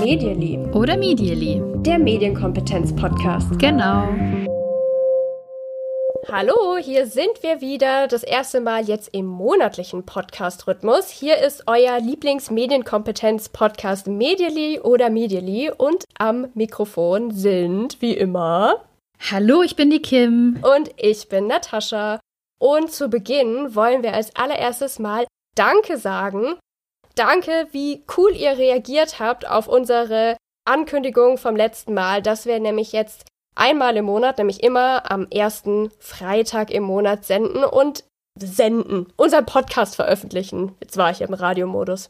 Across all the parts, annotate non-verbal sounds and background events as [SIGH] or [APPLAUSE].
Medially. Oder Medially. Der Medienkompetenz-Podcast. Genau. Hallo, hier sind wir wieder. Das erste Mal jetzt im monatlichen Podcast-Rhythmus. Hier ist euer Lieblings-Medienkompetenz-Podcast Medially oder Medially und am Mikrofon sind wie immer. Hallo, ich bin die Kim. Und ich bin Natascha. Und zu Beginn wollen wir als allererstes mal Danke sagen. Danke, wie cool ihr reagiert habt auf unsere Ankündigung vom letzten Mal, dass wir nämlich jetzt einmal im Monat, nämlich immer am ersten Freitag im Monat senden und senden, unseren Podcast veröffentlichen. Jetzt war ich im Radiomodus.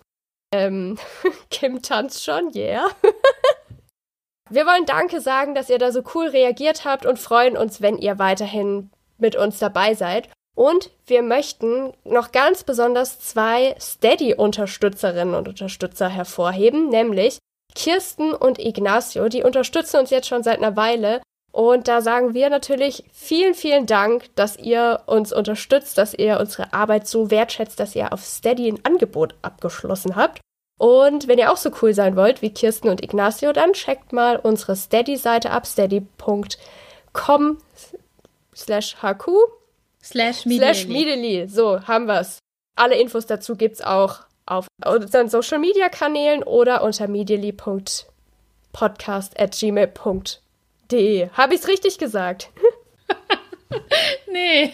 Ähm, [LAUGHS] Kim tanzt schon, yeah. [LAUGHS] wir wollen Danke sagen, dass ihr da so cool reagiert habt und freuen uns, wenn ihr weiterhin mit uns dabei seid. Und wir möchten noch ganz besonders zwei Steady-Unterstützerinnen und Unterstützer hervorheben, nämlich Kirsten und Ignacio. Die unterstützen uns jetzt schon seit einer Weile. Und da sagen wir natürlich vielen, vielen Dank, dass ihr uns unterstützt, dass ihr unsere Arbeit so wertschätzt, dass ihr auf Steady ein Angebot abgeschlossen habt. Und wenn ihr auch so cool sein wollt wie Kirsten und Ignacio, dann checkt mal unsere Steady-Seite ab, steady.com slash hq Slash Medially. So, haben wir's. Alle Infos dazu gibt's auch auf unseren Social Media Kanälen oder unter medially.podcast.gmail.de. Habe ich's richtig gesagt? [LAUGHS] nee.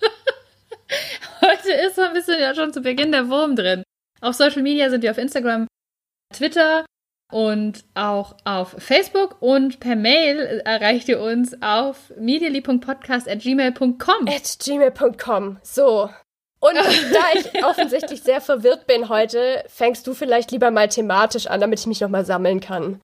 [LAUGHS] Heute ist so ein bisschen ja schon zu Beginn der Wurm drin. Auf Social Media sind wir auf Instagram, Twitter und auch auf Facebook und per Mail erreicht ihr uns auf medially.podcast.gmail.com. At gmail.com. So. Und [LAUGHS] da ich offensichtlich sehr verwirrt bin heute, fängst du vielleicht lieber mal thematisch an, damit ich mich nochmal sammeln kann.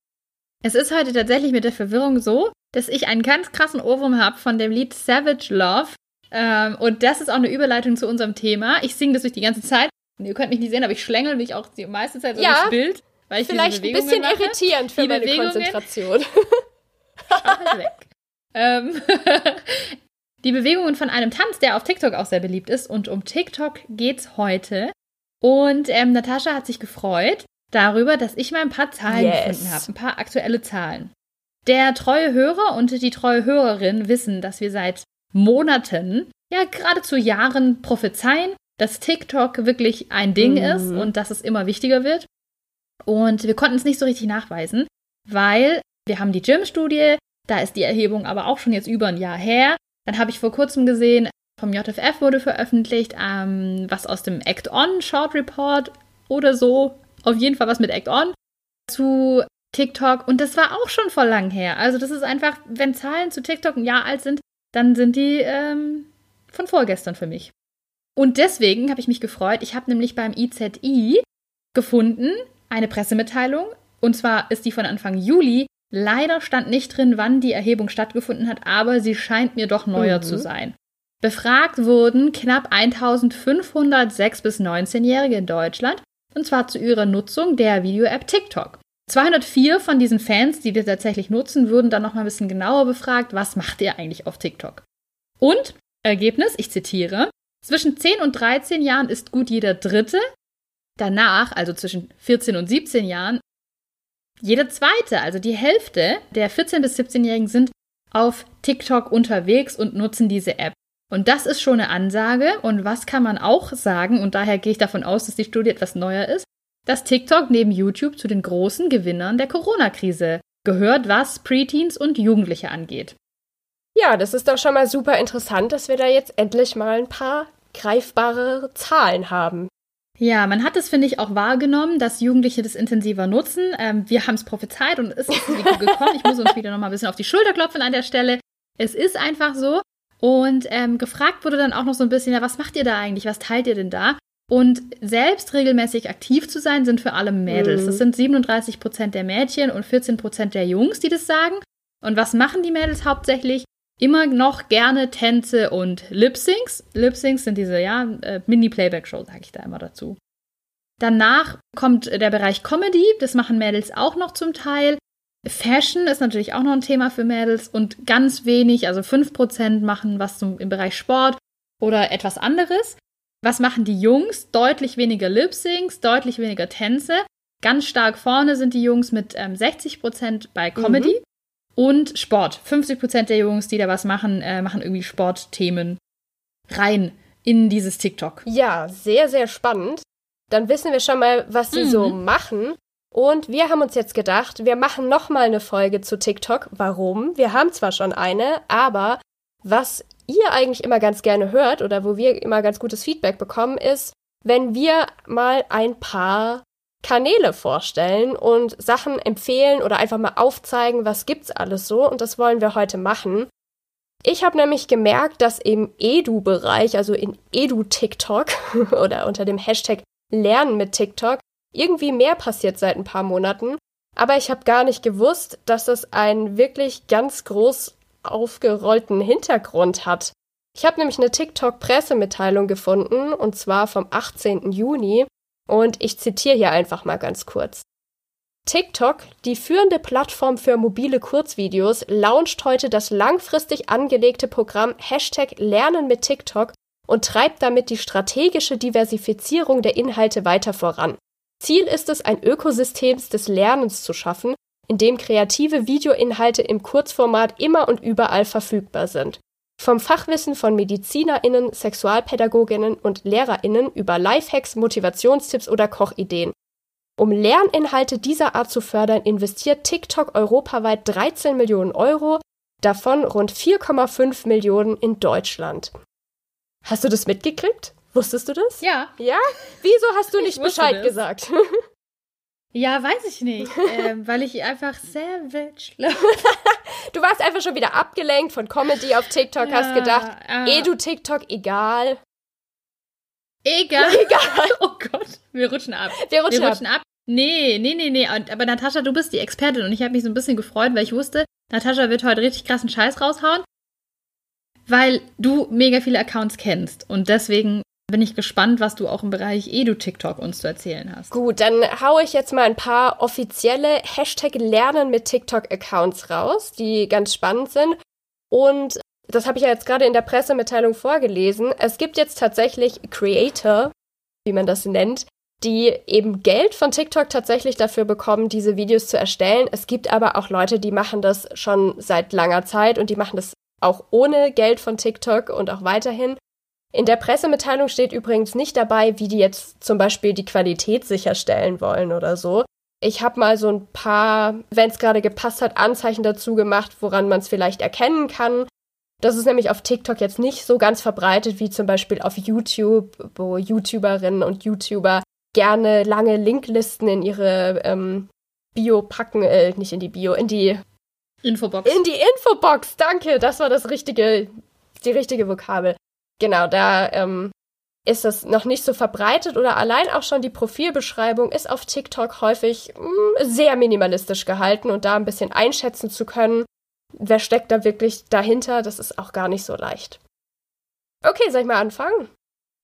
Es ist heute tatsächlich mit der Verwirrung so, dass ich einen ganz krassen Ohrwurm habe von dem Lied Savage Love. Ähm, und das ist auch eine Überleitung zu unserem Thema. Ich singe das durch die ganze Zeit. Ihr könnt mich nicht sehen, aber ich schlängel mich auch die meiste Zeit so ja, durchs Bild. Weil ich Vielleicht ein bisschen mache. irritierend für die meine Bewegungen, Konzentration. weg. ähm, [LAUGHS] die Bewegungen von einem Tanz, der auf TikTok auch sehr beliebt ist. Und um TikTok geht's heute. Und ähm, Natascha hat sich gefreut darüber, dass ich mal ein paar Zahlen yes. gefunden habe, ein paar aktuelle Zahlen. Der treue Hörer und die treue Hörerin wissen, dass wir seit Monaten, ja geradezu Jahren prophezeien, dass TikTok wirklich ein Ding mhm. ist und dass es immer wichtiger wird. Und wir konnten es nicht so richtig nachweisen, weil wir haben die Gym-Studie, da ist die Erhebung aber auch schon jetzt über ein Jahr her. Dann habe ich vor kurzem gesehen, vom JFF wurde veröffentlicht, ähm, was aus dem Act On Short Report oder so, auf jeden Fall was mit Act On zu TikTok und das war auch schon vor lang her. Also das ist einfach, wenn Zahlen zu TikTok ein Jahr alt sind, dann sind die ähm, von vorgestern für mich. Und deswegen habe ich mich gefreut. Ich habe nämlich beim IZI gefunden, eine Pressemitteilung. Und zwar ist die von Anfang Juli. Leider stand nicht drin, wann die Erhebung stattgefunden hat, aber sie scheint mir doch neuer mhm. zu sein. Befragt wurden knapp 1500 bis 19-Jährige in Deutschland, und zwar zu ihrer Nutzung der Video-App TikTok. 204 von diesen Fans, die das tatsächlich nutzen, wurden dann nochmal ein bisschen genauer befragt, was macht ihr eigentlich auf TikTok? Und Ergebnis, ich zitiere, zwischen 10 und 13 Jahren ist gut jeder Dritte Danach, also zwischen 14 und 17 Jahren, jede zweite, also die Hälfte der 14- bis 17-Jährigen sind auf TikTok unterwegs und nutzen diese App. Und das ist schon eine Ansage. Und was kann man auch sagen, und daher gehe ich davon aus, dass die Studie etwas neuer ist, dass TikTok neben YouTube zu den großen Gewinnern der Corona-Krise gehört, was Preteens und Jugendliche angeht. Ja, das ist doch schon mal super interessant, dass wir da jetzt endlich mal ein paar greifbare Zahlen haben. Ja, man hat es, finde ich, auch wahrgenommen, dass Jugendliche das intensiver nutzen. Ähm, wir haben es prophezeit und es ist gekommen. Ich muss uns wieder noch mal ein bisschen auf die Schulter klopfen an der Stelle. Es ist einfach so. Und ähm, gefragt wurde dann auch noch so ein bisschen, ja, was macht ihr da eigentlich? Was teilt ihr denn da? Und selbst regelmäßig aktiv zu sein, sind für alle Mädels. Mhm. Das sind 37 Prozent der Mädchen und 14 Prozent der Jungs, die das sagen. Und was machen die Mädels hauptsächlich? Immer noch gerne Tänze und Lip-Syncs. Lip-Syncs sind diese, ja, äh, Mini-Playback-Show, sage ich da immer dazu. Danach kommt der Bereich Comedy, das machen Mädels auch noch zum Teil. Fashion ist natürlich auch noch ein Thema für Mädels und ganz wenig, also 5% machen was zum, im Bereich Sport oder etwas anderes. was machen die Jungs? Deutlich weniger Lip-Syncs, deutlich weniger Tänze. Ganz stark vorne sind die Jungs mit ähm, 60% bei Comedy. Mhm. Und Sport. 50% der Jungs, die da was machen, äh, machen irgendwie Sportthemen rein in dieses TikTok. Ja, sehr, sehr spannend. Dann wissen wir schon mal, was sie mhm. so machen. Und wir haben uns jetzt gedacht, wir machen noch mal eine Folge zu TikTok. Warum? Wir haben zwar schon eine, aber was ihr eigentlich immer ganz gerne hört oder wo wir immer ganz gutes Feedback bekommen, ist, wenn wir mal ein paar Kanäle vorstellen und Sachen empfehlen oder einfach mal aufzeigen, was gibt's alles so und das wollen wir heute machen. Ich habe nämlich gemerkt, dass im Edu-Bereich, also in Edu-TikTok [LAUGHS] oder unter dem Hashtag Lernen mit TikTok, irgendwie mehr passiert seit ein paar Monaten. Aber ich habe gar nicht gewusst, dass es einen wirklich ganz groß aufgerollten Hintergrund hat. Ich habe nämlich eine TikTok-Pressemitteilung gefunden, und zwar vom 18. Juni, und ich zitiere hier einfach mal ganz kurz. TikTok, die führende Plattform für mobile Kurzvideos, launcht heute das langfristig angelegte Programm Hashtag Lernen mit TikTok und treibt damit die strategische Diversifizierung der Inhalte weiter voran. Ziel ist es, ein Ökosystem des Lernens zu schaffen, in dem kreative Videoinhalte im Kurzformat immer und überall verfügbar sind. Vom Fachwissen von MedizinerInnen, SexualpädagogInnen und LehrerInnen über Lifehacks, Motivationstipps oder Kochideen. Um Lerninhalte dieser Art zu fördern, investiert TikTok europaweit 13 Millionen Euro, davon rund 4,5 Millionen in Deutschland. Hast du das mitgekriegt? Wusstest du das? Ja. Ja? Wieso hast du nicht Bescheid das. gesagt? [LAUGHS] Ja, weiß ich nicht. [LAUGHS] ähm, weil ich einfach savage Du warst einfach schon wieder abgelenkt von Comedy auf TikTok, ja, hast gedacht, äh, eh du TikTok, egal. Egal. [LAUGHS] Egal. [LAUGHS] Oh Gott, wir rutschen ab. Wir rutschen, wir rutschen ab. ab. Nee, nee, nee, nee. Aber Natascha, du bist die Expertin und ich habe mich so ein bisschen gefreut, weil ich wusste, Natascha wird heute richtig krassen Scheiß raushauen, weil du mega viele Accounts kennst. Und deswegen bin ich gespannt, was du auch im Bereich Edu-TikTok uns zu erzählen hast. Gut, dann haue ich jetzt mal ein paar offizielle Hashtag Lernen mit TikTok-Accounts raus, die ganz spannend sind. Und das habe ich ja jetzt gerade in der Pressemitteilung vorgelesen. Es gibt jetzt tatsächlich Creator, wie man das nennt, die eben Geld von TikTok tatsächlich dafür bekommen, diese Videos zu erstellen. Es gibt aber auch Leute, die machen das schon seit langer Zeit und die machen das auch ohne Geld von TikTok und auch weiterhin. In der Pressemitteilung steht übrigens nicht dabei, wie die jetzt zum Beispiel die Qualität sicherstellen wollen oder so. Ich habe mal so ein paar, wenn es gerade gepasst hat, Anzeichen dazu gemacht, woran man es vielleicht erkennen kann. Das ist nämlich auf TikTok jetzt nicht so ganz verbreitet wie zum Beispiel auf YouTube, wo YouTuberinnen und YouTuber gerne lange Linklisten in ihre ähm, Bio packen, äh, nicht in die Bio, in die Infobox. In die Infobox, danke, das war das richtige, die richtige Vokabel. Genau, da ähm, ist das noch nicht so verbreitet oder allein auch schon die Profilbeschreibung ist auf TikTok häufig mh, hm, sehr minimalistisch gehalten und da ein bisschen einschätzen zu können, wer steckt da wirklich dahinter, das ist auch gar nicht so leicht. Okay, soll ich mal anfangen?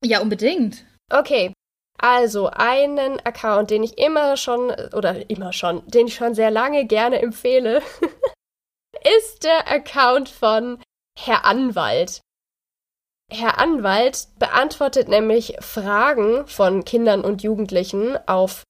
Ja, unbedingt. Okay, also einen Account, den ich immer schon, oder immer schon, den ich schon sehr lange gerne empfehle, [LAUGHS] ist der Account von Herr Anwalt. Herr Anwalt beantwortet nämlich Fragen von Kindern und Jugendlichen auf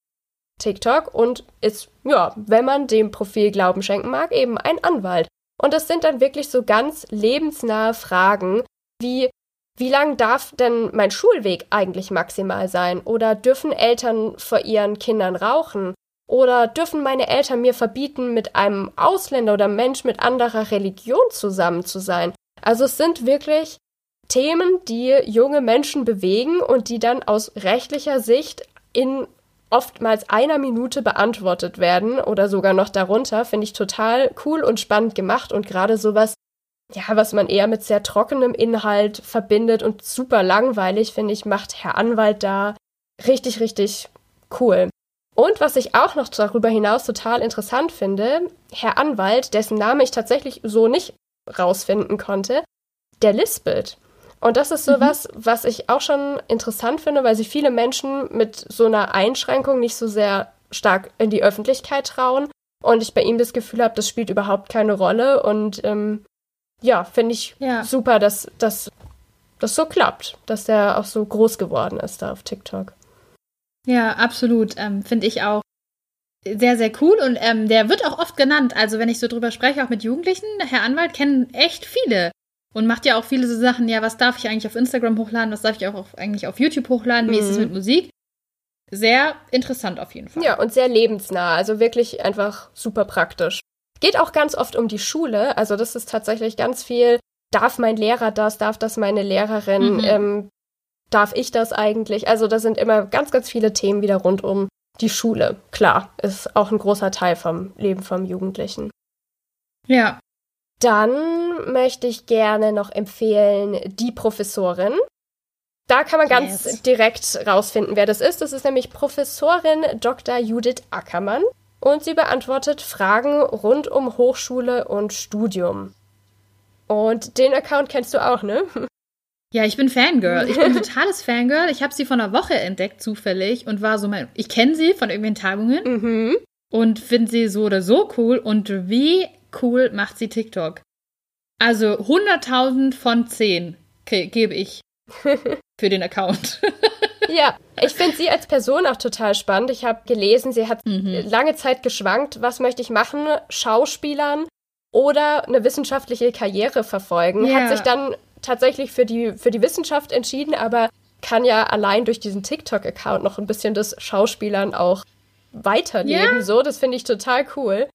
TikTok und ist, ja, wenn man dem Profil Glauben schenken mag, eben ein Anwalt. Und das sind dann wirklich so ganz lebensnahe Fragen wie, wie lang darf denn mein Schulweg eigentlich maximal sein? Oder dürfen Eltern vor ihren Kindern rauchen? Oder dürfen meine Eltern mir verbieten, mit einem Ausländer oder Mensch mit anderer Religion zusammen zu sein? Also es sind wirklich Themen, die junge Menschen bewegen und die dann aus rechtlicher Sicht in oftmals einer Minute beantwortet werden oder sogar noch darunter, finde ich total cool und spannend gemacht und gerade sowas, ja, was man eher mit sehr trockenem Inhalt verbindet und super langweilig, finde ich, macht Herr Anwalt da richtig, richtig cool. Und was ich auch noch darüber hinaus total interessant finde, Herr Anwalt, dessen Name ich tatsächlich so nicht rausfinden konnte, der lispelt. Und das ist sowas, mhm. was ich auch schon interessant finde, weil sich viele Menschen mit so einer Einschränkung nicht so sehr stark in die Öffentlichkeit trauen. Und ich bei ihm das Gefühl habe, das spielt überhaupt keine Rolle. Und ähm, ja, finde ich ja. super, dass, dass das so klappt, dass der auch so groß geworden ist da auf TikTok. Ja, absolut. Ähm, Finde ich auch sehr, sehr cool. Und ähm, der wird auch oft genannt. Also wenn ich so drüber spreche, auch mit Jugendlichen, Herr Anwalt kennen echt viele. Und macht ja auch viele so Sachen, ja, was darf ich eigentlich auf Instagram hochladen, was darf ich auch auf, eigentlich auf YouTube hochladen, wie mhm. ist es mit Musik? Sehr interessant auf jeden Fall. Ja, und sehr lebensnah, also wirklich einfach super praktisch. Geht auch ganz oft um die Schule, also das ist tatsächlich ganz viel, darf mein Lehrer das, darf das meine Lehrerin, mhm. ähm, darf ich das eigentlich? Also da sind immer ganz, ganz viele Themen wieder rund um die Schule. Klar, ist auch ein großer Teil vom Leben vom Jugendlichen. Ja. Dann möchte ich gerne noch empfehlen die Professorin. Da kann man ganz yes. direkt rausfinden, wer das ist. Das ist nämlich Professorin Dr. Judith Ackermann und sie beantwortet Fragen rund um Hochschule und Studium. Und den Account kennst du auch, ne? [LAUGHS] Ja, ich bin Fangirl. Ich bin [LAUGHS] totales Fangirl. Ich habe sie vor einer Woche entdeckt, zufällig, und war so mein. Ich kenne sie von irgendwelchen Tagungen mhm. und finde sie so oder so cool. Und wie cool macht sie TikTok? Also 100.000 von 10 gebe ich [LAUGHS] für den Account. [LAUGHS] ja, ich finde sie als Person auch total spannend. Ich habe gelesen, sie hat mhm. lange Zeit geschwankt, was möchte ich machen? Schauspielern oder eine wissenschaftliche Karriere verfolgen. Ja. Hat sich dann tatsächlich für die, für die Wissenschaft entschieden, aber kann ja allein durch diesen TikTok-Account noch ein bisschen das Schauspielern auch weiterleben. Ja. So, das finde ich total cool.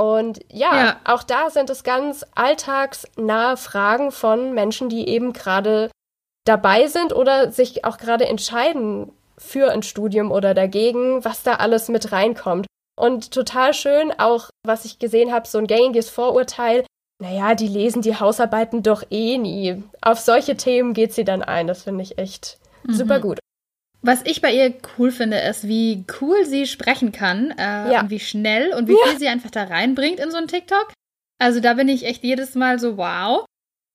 Und ja, ja, auch da sind es ganz alltagsnahe Fragen von Menschen, die eben gerade dabei sind oder sich auch gerade entscheiden für ein Studium oder dagegen, was da alles mit reinkommt. Und total schön, auch was ich gesehen habe, so ein gängiges Vorurteil, naja, die lesen die Hausarbeiten doch eh nie. Auf solche Themen geht sie dann ein. Das finde ich echt mhm. super gut. Was ich bei ihr cool finde, ist, wie cool sie sprechen kann äh, ja. und wie schnell und wie ja. viel sie einfach da reinbringt in so ein TikTok. Also da bin ich echt jedes Mal so wow.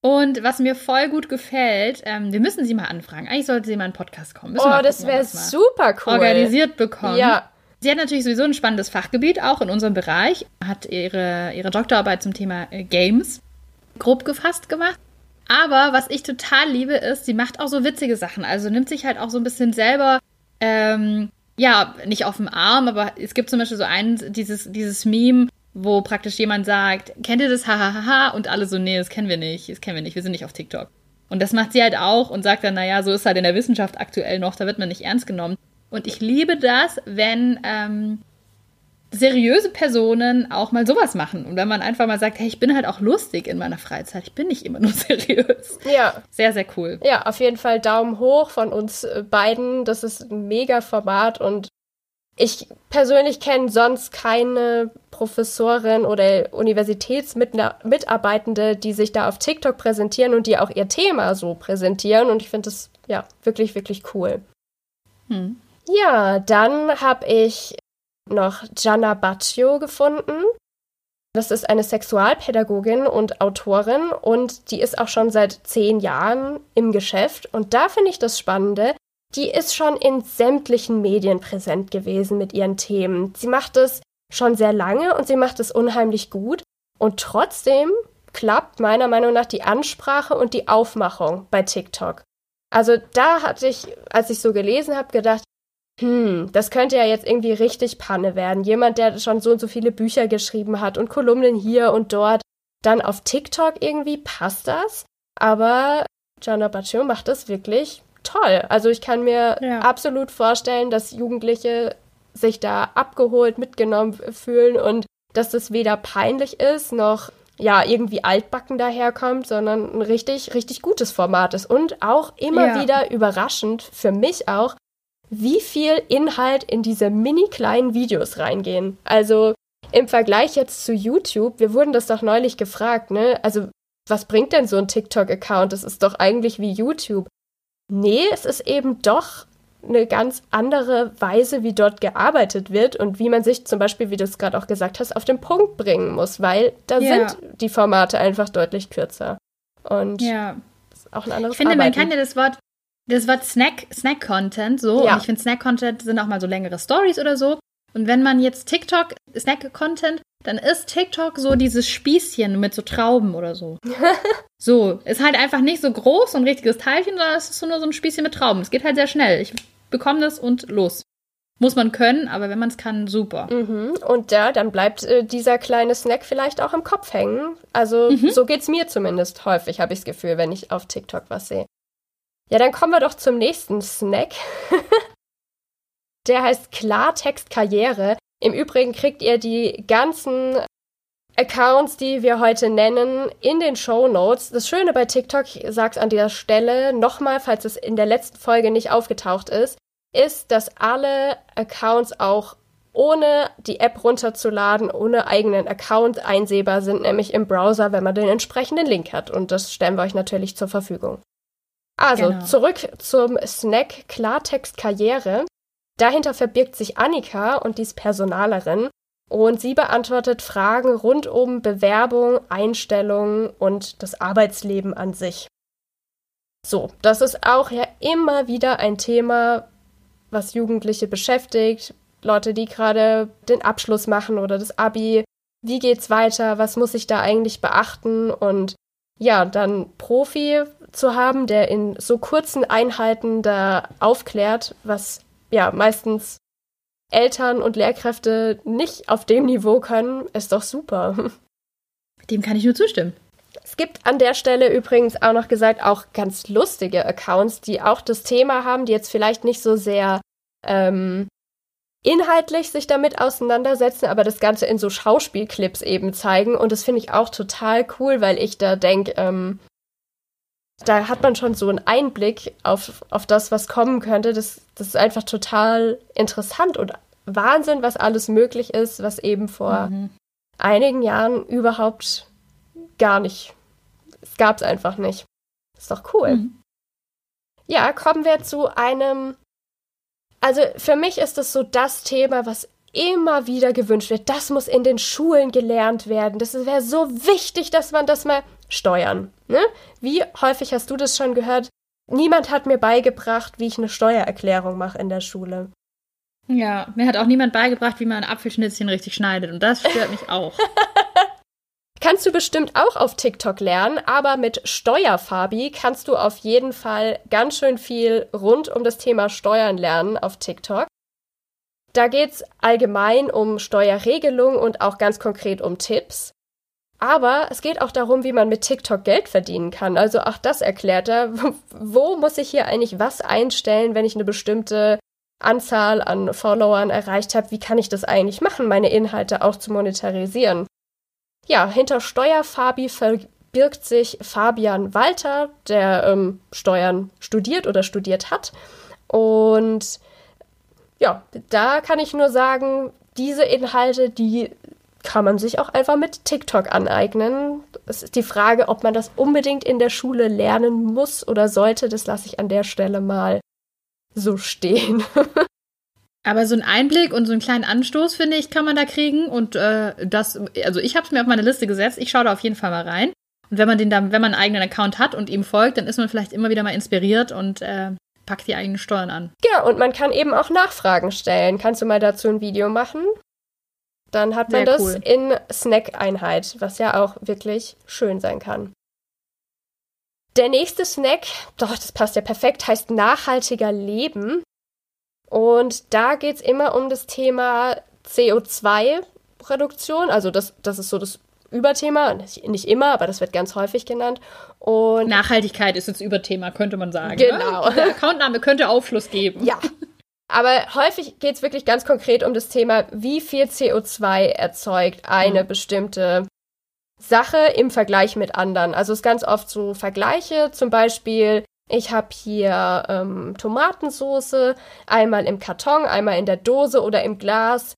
Und was mir voll gut gefällt, ähm, wir müssen sie mal anfragen. Eigentlich sollte sie mal in einen Podcast kommen. Müssen oh, das wäre super cool. Organisiert bekommen. Ja. Sie hat natürlich sowieso ein spannendes Fachgebiet, auch in unserem Bereich, hat ihre, ihre Doktorarbeit zum Thema äh, Games grob gefasst gemacht. Aber was ich total liebe, ist, sie macht auch so witzige Sachen. Also nimmt sich halt auch so ein bisschen selber, ähm, ja, nicht auf dem Arm, aber es gibt zum Beispiel so eins, dieses, dieses Meme, wo praktisch jemand sagt, kennt ihr das? Hahaha. Und alle so, nee, das kennen wir nicht, das kennen wir nicht, wir sind nicht auf TikTok. Und das macht sie halt auch und sagt dann, naja, so ist halt in der Wissenschaft aktuell noch, da wird man nicht ernst genommen. Und ich liebe das, wenn ähm, seriöse Personen auch mal sowas machen. Und wenn man einfach mal sagt, hey, ich bin halt auch lustig in meiner Freizeit. Ich bin nicht immer nur [LAUGHS] seriös. Ja. Sehr, sehr cool. Ja, auf jeden Fall Daumen hoch von uns äh, beiden. Das ist ein mega Format und ich persönlich kenne sonst keine Professorin oder Universitätsmitarbeitende, die sich da auf TikTok präsentieren und die auch ihr Thema so präsentieren. Und ich finde das ja wirklich, wirklich cool. Hm. Ja, dann habe ich noch Gianna Baccio gefunden. Das ist eine Sexualpädagogin und Autorin und die ist auch schon seit zehn Jahren im Geschäft. Und da finde ich das Spannende, die ist schon in sämtlichen Medien präsent gewesen mit ihren Themen. Sie macht es schon sehr lange und sie macht es unheimlich gut. Und trotzdem klappt meiner Meinung nach die Ansprache und die Aufmachung bei TikTok. Also da hatte ich, als ich so gelesen habe, gedacht, hm, das könnte ja jetzt irgendwie richtig Panne werden. Jemand, der schon so und so viele Bücher geschrieben hat und Kolumnen hier und dort, dann auf TikTok irgendwie passt das. Aber Gianna Baccio macht das wirklich toll. Also ich kann mir ja. absolut vorstellen, dass Jugendliche sich da abgeholt, mitgenommen fühlen und dass das weder peinlich ist noch ja irgendwie altbacken daherkommt, sondern ein richtig, richtig gutes Format ist. Und auch immer ja. wieder überraschend, für mich auch, wie viel Inhalt in diese mini kleinen Videos reingehen. Also im Vergleich jetzt zu YouTube, wir wurden das doch neulich gefragt, ne? Also was bringt denn so ein TikTok-Account? Das ist doch eigentlich wie YouTube. Nee, es ist eben doch eine ganz andere Weise, wie dort gearbeitet wird und wie man sich zum Beispiel, wie du es gerade auch gesagt hast, auf den Punkt bringen muss, weil da ja. sind die Formate einfach deutlich kürzer. Und ist auch ein anderes Ich finde, Arbeiten. man kann ja das Wort das Wort Snack, Snack-Content so. Ja. Und ich finde, Snack-Content sind auch mal so längere Stories oder so. Und wenn man jetzt TikTok, Snack-Content, dann ist TikTok so dieses Spießchen mit so Trauben oder so. [LAUGHS] so, ist halt einfach nicht so groß, so ein richtiges Teilchen, sondern es ist so nur so ein Spießchen mit Trauben. Es geht halt sehr schnell. Ich bekomme das und los. Muss man können, aber wenn man es kann, super. Mhm. Und ja, dann bleibt äh, dieser kleine Snack vielleicht auch im Kopf hängen. Also mhm. so es mir zumindest häufig, habe ich das Gefühl, wenn ich auf TikTok was sehe. Ja, dann kommen wir doch zum nächsten Snack. [LAUGHS] Der heißt Klartext Karriere. Im Übrigen kriegt ihr die ganzen Accounts, die wir heute nennen, in den Show Notes. Das Schöne bei TikTok, ich sag's an dieser Stelle nochmal, falls es in der letzten Folge nicht aufgetaucht ist, ist, dass alle Accounts auch ohne die App runterzuladen, ohne eigenen Account einsehbar sind, nämlich im Browser, wenn man den entsprechenden Link hat. Und das stellen wir euch natürlich zur Verfügung. Also, genau. zurück zum Snack Klartext Karriere. Dahinter verbirgt sich Annika und die ist Personalerin und sie beantwortet Fragen rund um Bewerbung, Einstellung und das Arbeitsleben an sich. So, das ist auch ja immer wieder ein Thema, was Jugendliche beschäftigt. Leute, die gerade den Abschluss machen oder das Abi. Wie geht's weiter? Was muss ich da eigentlich beachten? Und ja, dann Profi zu haben, der in so kurzen Einheiten da aufklärt, was ja meistens Eltern und Lehrkräfte nicht auf dem Niveau können, ist doch super. [LAUGHS] Dem kann ich nur zustimmen. Es gibt an der Stelle übrigens auch noch gesagt auch ganz lustige Accounts, die auch das Thema haben, die jetzt vielleicht nicht so sehr ähm, inhaltlich sich damit auseinandersetzen, aber das Ganze in so Schauspielclips eben zeigen. Und das finde ich auch total cool, weil ich da denke, ähm, da hat man schon so einen Einblick auf, auf das, was kommen könnte. Das, das ist einfach total interessant und Wahnsinn, was alles möglich ist, was eben vor mhm. einigen Jahren überhaupt gar nicht. Es gab es einfach nicht. Ist doch cool. Mhm. Ja, kommen wir zu einem. Also für mich ist es so das Thema, was immer wieder gewünscht wird. Das muss in den Schulen gelernt werden. Das wäre so wichtig, dass man das mal steuern. Ne? Wie häufig hast du das schon gehört? Niemand hat mir beigebracht, wie ich eine Steuererklärung mache in der Schule. Ja, mir hat auch niemand beigebracht, wie man ein Apfelschnitzchen richtig schneidet. Und das stört mich auch. [LAUGHS] Kannst du bestimmt auch auf TikTok lernen, aber mit Steuerfabi kannst du auf jeden Fall ganz schön viel rund um das Thema Steuern lernen auf TikTok. Da geht es allgemein um Steuerregelung und auch ganz konkret um Tipps. Aber es geht auch darum, wie man mit TikTok Geld verdienen kann. Also auch das erklärt er. Wo muss ich hier eigentlich was einstellen, wenn ich eine bestimmte Anzahl an Followern erreicht habe? Wie kann ich das eigentlich machen, meine Inhalte auch zu monetarisieren? Ja, hinter Steuerfabi verbirgt sich Fabian Walter, der ähm, Steuern studiert oder studiert hat. Und ja, da kann ich nur sagen, diese Inhalte, die kann man sich auch einfach mit TikTok aneignen. Es ist die Frage, ob man das unbedingt in der Schule lernen muss oder sollte. Das lasse ich an der Stelle mal so stehen. [LAUGHS] Aber so ein Einblick und so einen kleinen Anstoß, finde ich, kann man da kriegen. Und äh, das, also ich habe es mir auf meine Liste gesetzt. Ich schaue da auf jeden Fall mal rein. Und wenn man den dann, wenn man einen eigenen Account hat und ihm folgt, dann ist man vielleicht immer wieder mal inspiriert und äh, packt die eigenen Steuern an. Genau, und man kann eben auch Nachfragen stellen. Kannst du mal dazu ein Video machen? Dann hat man Sehr das cool. in Snack-Einheit, was ja auch wirklich schön sein kann. Der nächste Snack, doch, das passt ja perfekt, heißt nachhaltiger Leben. Und da geht es immer um das Thema CO2-Reduktion. Also das, das ist so das Überthema, nicht immer, aber das wird ganz häufig genannt. Und Nachhaltigkeit ist das Überthema, könnte man sagen. Ne? Genau. Ne? Der Accountname könnte Aufschluss geben. Ja. [LAUGHS] Aber häufig geht es wirklich ganz konkret um das Thema, wie viel CO2 erzeugt eine mhm. bestimmte Sache im Vergleich mit anderen. Also es ist ganz oft so Vergleiche, zum Beispiel, ich habe hier ähm, Tomatensoße, einmal im Karton, einmal in der Dose oder im Glas.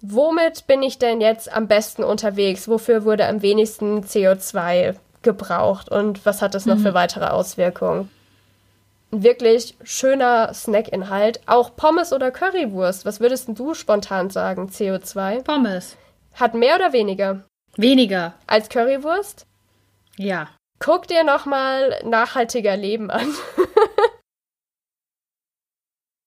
Womit bin ich denn jetzt am besten unterwegs? Wofür wurde am wenigsten CO2 gebraucht und was hat das noch mhm. für weitere Auswirkungen? Ein wirklich schöner Snackinhalt. Auch Pommes oder Currywurst. Was würdest du spontan sagen, CO2? Pommes. Hat mehr oder weniger? Weniger. Als Currywurst? Ja. Guck dir nochmal nachhaltiger Leben an. [LAUGHS]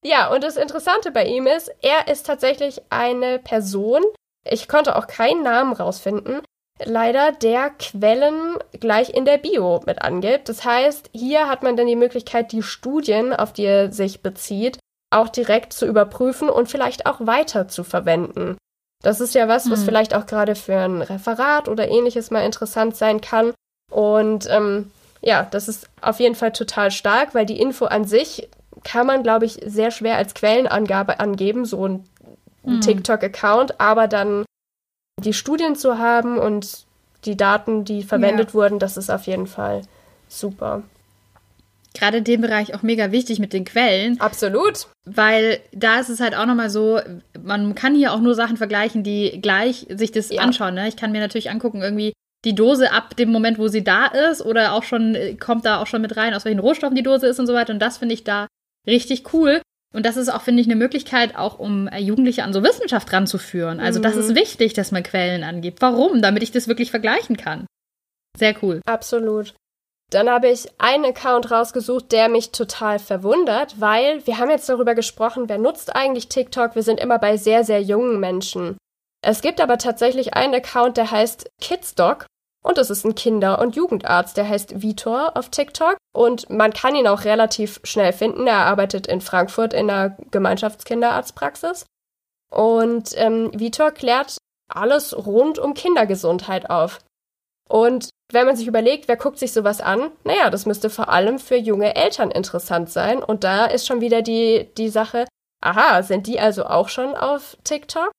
ja, und das Interessante bei ihm ist, er ist tatsächlich eine Person, ich konnte auch keinen Namen rausfinden, leider der Quellen gleich in der Bio mit angibt. Das heißt, hier hat man dann die Möglichkeit, die Studien, auf die er sich bezieht, auch direkt zu überprüfen und vielleicht auch weiter zu verwenden. Das ist ja was, was hm. vielleicht auch gerade für ein Referat oder ähnliches mal interessant sein kann. Und ähm, ja, das ist auf jeden Fall total stark, weil die Info an sich kann man, glaube ich, sehr schwer als Quellenangabe angeben, so ein hm. TikTok-Account, aber dann die Studien zu haben und die Daten, die verwendet ja. wurden, das ist auf jeden Fall super. Gerade in dem Bereich auch mega wichtig mit den Quellen. Absolut. Weil da ist es halt auch nochmal so, man kann hier auch nur Sachen vergleichen, die gleich sich das ja. anschauen. Ne? Ich kann mir natürlich angucken, irgendwie die Dose ab dem Moment, wo sie da ist oder auch schon, kommt da auch schon mit rein, aus welchen Rohstoffen die Dose ist und so weiter. Und das finde ich da richtig cool. Und das ist auch, finde ich, eine Möglichkeit, auch um äh, Jugendliche an so Wissenschaft ranzuführen. Also mhm. das ist mhm. wichtig, dass man Quellen angibt. Warum? Damit ich das wirklich vergleichen kann. Sehr cool. Absolut. Dann habe ich einen Account rausgesucht, der mich total verwundert, weil wir haben jetzt darüber gesprochen, wer nutzt eigentlich TikTok? Wir sind immer bei sehr, sehr jungen Menschen. Es gibt aber tatsächlich einen Account, der heißt Kidsdoc und das ist ein Kinder- und Jugendarzt, der heißt Vitor auf TikTok. Und man kann ihn auch relativ schnell finden. Er arbeitet in Frankfurt in einer Gemeinschaftskinderarztpraxis. Und ähm, Vitor klärt alles rund um Kindergesundheit auf. Und wenn man sich überlegt, wer guckt sich sowas an, naja, das müsste vor allem für junge Eltern interessant sein. Und da ist schon wieder die, die Sache, aha, sind die also auch schon auf TikTok?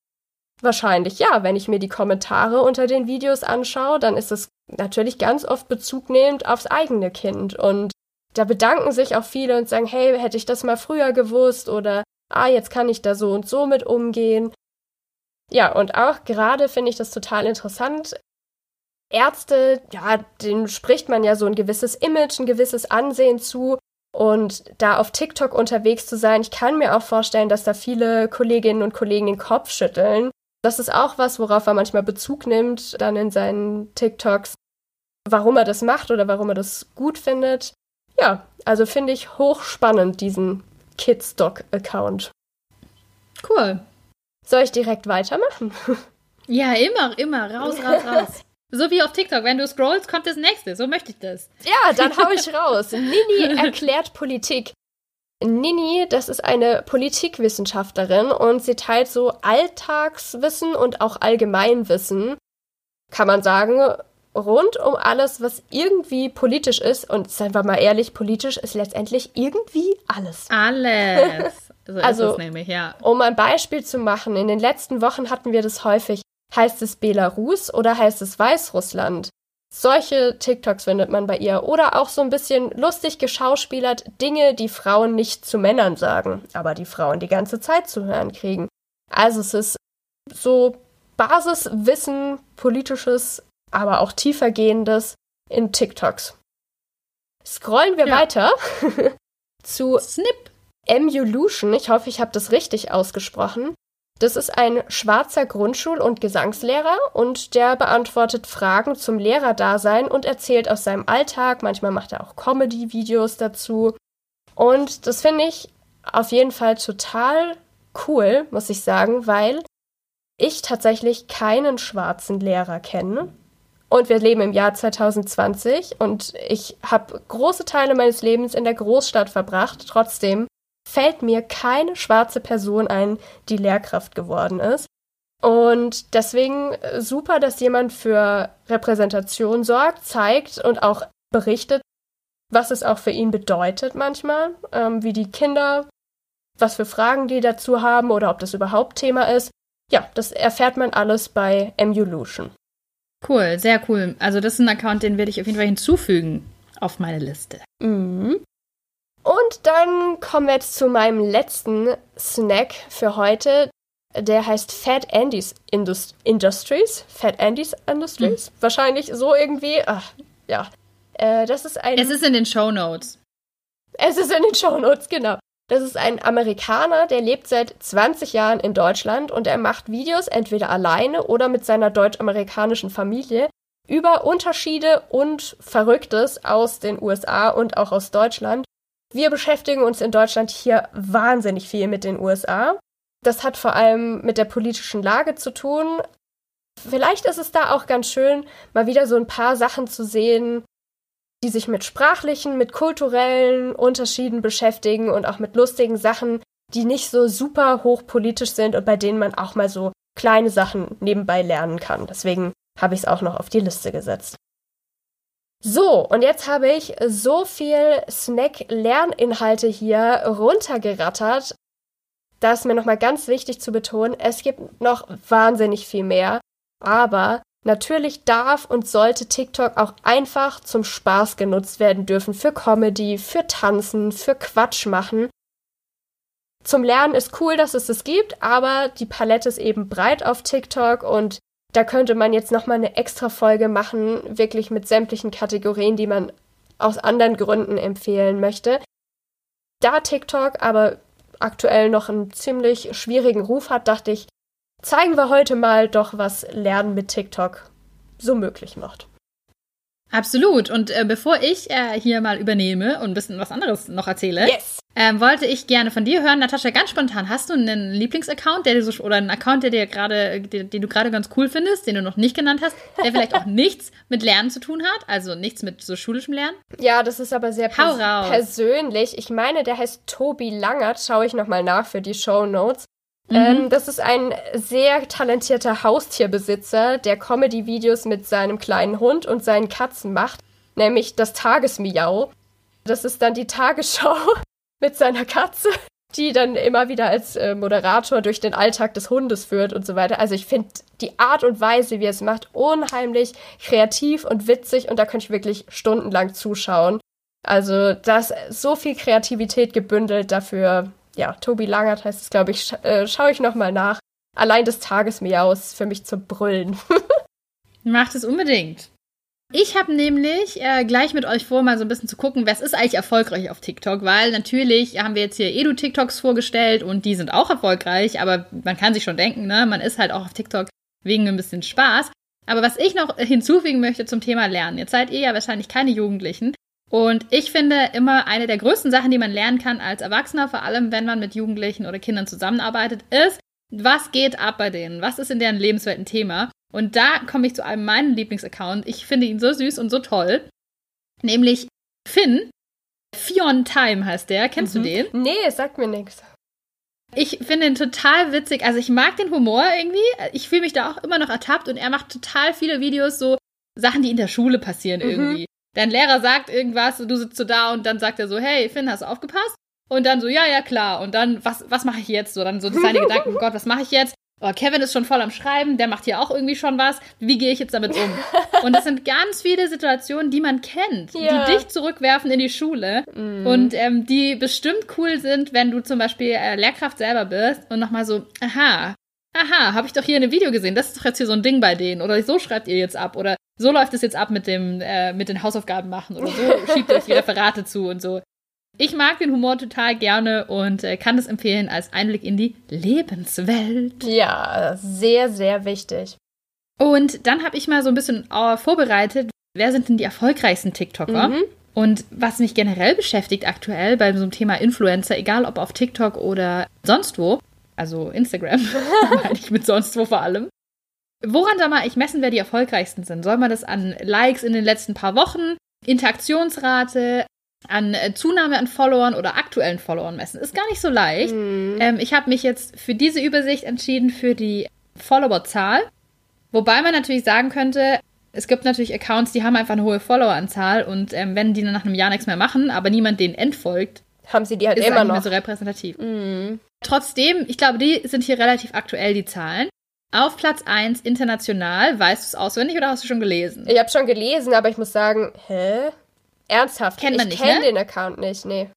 Wahrscheinlich ja. Wenn ich mir die Kommentare unter den Videos anschaue, dann ist es natürlich ganz oft bezugnehmend aufs eigene Kind. Und da bedanken sich auch viele und sagen, hey, hätte ich das mal früher gewusst oder ah, jetzt kann ich da so und so mit umgehen. Ja, und auch gerade finde ich das total interessant. Ärzte, ja, denen spricht man ja so ein gewisses Image, ein gewisses Ansehen zu. Und da auf TikTok unterwegs zu sein, ich kann mir auch vorstellen, dass da viele Kolleginnen und Kollegen den Kopf schütteln das ist auch was, worauf er manchmal Bezug nimmt, dann in seinen TikToks, warum er das macht oder warum er das gut findet. Ja, also finde ich hochspannend, diesen Kidstock-Account. Cool. Soll ich direkt weitermachen? [LAUGHS] Ja, immer, immer. Raus, raus, raus. [LAUGHS] So wie auf TikTok, wenn du scrollst, kommt das nächste. So möchte ich das. Ja, dann hau ich [LAUGHS] raus. Nini erklärt Politik. Nini, das ist eine Politikwissenschaftlerin und sie teilt so Alltagswissen und auch Allgemeinwissen, kann man sagen, rund um alles, was irgendwie politisch ist. Und seien wir mal ehrlich, politisch ist letztendlich irgendwie alles. Alles. [LAUGHS] So also, nämlich, ja. um ein Beispiel zu machen, in den letzten Wochen hatten wir das häufig. Heißt es Belarus oder heißt es Weißrussland? Solche TikToks findet man bei ihr. Oder auch so ein bisschen lustig geschauspielert Dinge, die Frauen nicht zu Männern sagen, aber die Frauen die ganze Zeit zu hören kriegen. Also es ist so Basiswissen, politisches, aber auch tiefergehendes in TikToks. Scrollen wir ja. weiter [LAUGHS] zu Snip. Emulution. Ich hoffe, ich habe das richtig ausgesprochen. Das ist ein schwarzer Grundschul- und Gesangslehrer und der beantwortet Fragen zum Lehrerdasein und erzählt aus seinem Alltag. Manchmal macht er auch Comedy-Videos dazu. Und das finde ich auf jeden Fall total cool, muss ich sagen, weil ich tatsächlich keinen schwarzen Lehrer kenne. Und wir leben im Jahr 2020 und ich habe große Teile meines Lebens in der Großstadt verbracht. Trotzdem fällt mir keine schwarze Person ein, die Lehrkraft geworden ist. Und deswegen äh, super, dass jemand für Repräsentation sorgt, zeigt und auch berichtet, was es auch für ihn bedeutet manchmal, ähm, wie die Kinder, was für Fragen die dazu haben oder ob das überhaupt Thema ist. Ja, das erfährt man alles bei Emulution. Cool, sehr cool. Also das ist ein Account, den werde ich auf jeden Fall hinzufügen auf meine Liste. Mhm. Und dann kommen wir jetzt zu meinem letzten Snack für heute. Der heißt Fat Andy's Indust Industries. Fat Andy's Industries. Hm. Wahrscheinlich so irgendwie. Ach, ja. Äh, das ist ein. Es ist in den Show Notes. Es ist in den Show Notes, genau. Das ist ein Amerikaner, der lebt seit 20 Jahren in Deutschland und er macht Videos entweder alleine oder mit seiner deutsch-amerikanischen Familie über Unterschiede und Verrücktes aus den USA und auch aus Deutschland wir beschäftigen uns in Deutschland hier wahnsinnig viel mit den USA. Das hat vor allem mit der politischen Lage zu tun. Vielleicht ist es da auch ganz schön, mal wieder so ein paar Sachen zu sehen, die sich mit sprachlichen, mit kulturellen Unterschieden beschäftigen und auch mit lustigen Sachen, die nicht so super hochpolitisch sind und bei denen man auch mal so kleine Sachen nebenbei lernen kann. Deswegen habe ich es auch noch auf die Liste gesetzt. So, und jetzt habe ich so viel Snack-Lerninhalte hier runtergerattert. Da ist mir nochmal ganz wichtig zu betonen, es gibt noch wahnsinnig viel mehr. Aber natürlich darf und sollte TikTok auch einfach zum Spaß genutzt werden dürfen. Für Comedy, für Tanzen, für Quatsch machen. Zum Lernen ist cool, dass es das gibt, aber die Palette ist eben breit auf TikTok und da könnte man jetzt nochmal eine extra Folge machen, wirklich mit sämtlichen Kategorien, die man aus anderen Gründen empfehlen möchte. Da TikTok aber aktuell noch einen ziemlich schwierigen Ruf hat, dachte ich, zeigen wir heute mal doch, was Lernen mit TikTok so möglich macht. Absolut. Und äh, bevor ich äh, hier mal übernehme und ein bisschen was anderes noch erzähle, yes. Ähm, wollte ich gerne von dir hören, Natascha, ganz spontan, hast du einen Lieblingsaccount, der dir so oder einen Account, der dir gerade, den, den du gerade ganz cool findest, den du noch nicht genannt hast, der vielleicht auch [LAUGHS] nichts mit Lernen zu tun hat, also nichts mit so schulischem Lernen? Ja, das ist aber sehr pers persönlich. Ich meine, der heißt Tobi Langert. Schaue ich nochmal nach für die Show Notes. Mhm. Ähm, das ist ein sehr talentierter Haustierbesitzer, der Comedy-Videos mit seinem kleinen Hund und seinen Katzen macht, nämlich das Tagesmiau. Das ist dann die Tagesschau mit seiner Katze, die dann immer wieder als äh, Moderator durch den Alltag des Hundes führt und so weiter. Also ich finde die Art und Weise, wie er es macht, unheimlich kreativ und witzig und da könnte ich wirklich stundenlang zuschauen. Also da ist so viel Kreativität gebündelt dafür ja, Tobi Langert heißt es, glaube ich, scha äh, schaue ich nochmal nach. Allein des Tagesmiaus für mich zu brüllen. [LAUGHS] Macht es unbedingt. Ich habe nämlich äh, gleich mit euch vor, mal so ein bisschen zu gucken, was ist eigentlich erfolgreich auf TikTok, weil natürlich haben wir jetzt hier Edu-TikToks vorgestellt und die sind auch erfolgreich, aber man kann sich schon denken, ne, man ist halt auch auf TikTok wegen ein bisschen Spaß. Aber was ich noch hinzufügen möchte zum Thema Lernen, jetzt seid ihr ja wahrscheinlich keine Jugendlichen, und ich finde immer eine der größten Sachen, die man lernen kann als Erwachsener, vor allem wenn man mit Jugendlichen oder Kindern zusammenarbeitet, ist, was geht ab bei denen? Was ist in deren Lebenswelt ein Thema? Und da komme ich zu einem meinen Lieblingsaccount. Ich finde ihn so süß und so toll. Nämlich Finn. Fion Time heißt der. Kennst mhm. du den? Nee, sagt mir nichts. Ich finde ihn total witzig. Also ich mag den Humor irgendwie. Ich fühle mich da auch immer noch ertappt und er macht total viele Videos, so Sachen, die in der Schule passieren mhm. irgendwie. Dein Lehrer sagt irgendwas und du sitzt so da und dann sagt er so, hey, Finn, hast du aufgepasst? Und dann so, ja, ja, klar. Und dann, was, was mache ich jetzt? So, dann so [LAUGHS] seine Gedanken, oh Gott, was mache ich jetzt? Oh, Kevin ist schon voll am Schreiben, der macht hier auch irgendwie schon was. Wie gehe ich jetzt damit um? [LAUGHS] Und das sind ganz viele Situationen, die man kennt, ja. die dich zurückwerfen in die Schule mm. und ähm, die bestimmt cool sind, wenn du zum Beispiel äh, Lehrkraft selber bist und nochmal so, aha, aha, habe ich doch hier in einem Video gesehen, das ist doch jetzt hier so ein Ding bei denen oder so schreibt ihr jetzt ab oder so läuft es jetzt ab mit dem äh, mit den Hausaufgaben machen oder so [LAUGHS] schiebt euch die Referate zu und so. Ich mag den Humor total gerne und äh, kann es empfehlen als Einblick in die Lebenswelt. Ja, sehr, sehr wichtig. Und dann habe ich mal so ein bisschen äh, vorbereitet, wer sind denn die erfolgreichsten TikToker? Mhm. Und was mich generell beschäftigt aktuell bei so einem Thema Influencer, egal ob auf TikTok oder sonst wo, also Instagram, [LAUGHS] meine ich mit sonst wo vor allem. Woran soll man ich messen, wer die erfolgreichsten sind? Soll man das an Likes in den letzten paar Wochen, Interaktionsrate, an äh, Zunahme an Followern oder aktuellen Followern messen? Ist gar nicht so leicht. Mhm. Ähm, ich habe mich jetzt für diese Übersicht entschieden für die Followerzahl. Wobei man natürlich sagen könnte, es gibt natürlich Accounts, die haben einfach eine hohe Followeranzahl und ähm, wenn die dann nach einem Jahr nichts mehr machen, aber niemand denen entfolgt, haben sie die halt ist immer noch. Mehr so repräsentativ. Mhm. Trotzdem, ich glaube, die sind hier relativ aktuell, die Zahlen. Auf Platz 1 international, weißt du es auswendig oder hast du schon gelesen? Ich habe schon gelesen, aber ich muss sagen, hä? Ernsthaft? Kennt man ich nicht, Ich kenne ne? den Account nicht, nee.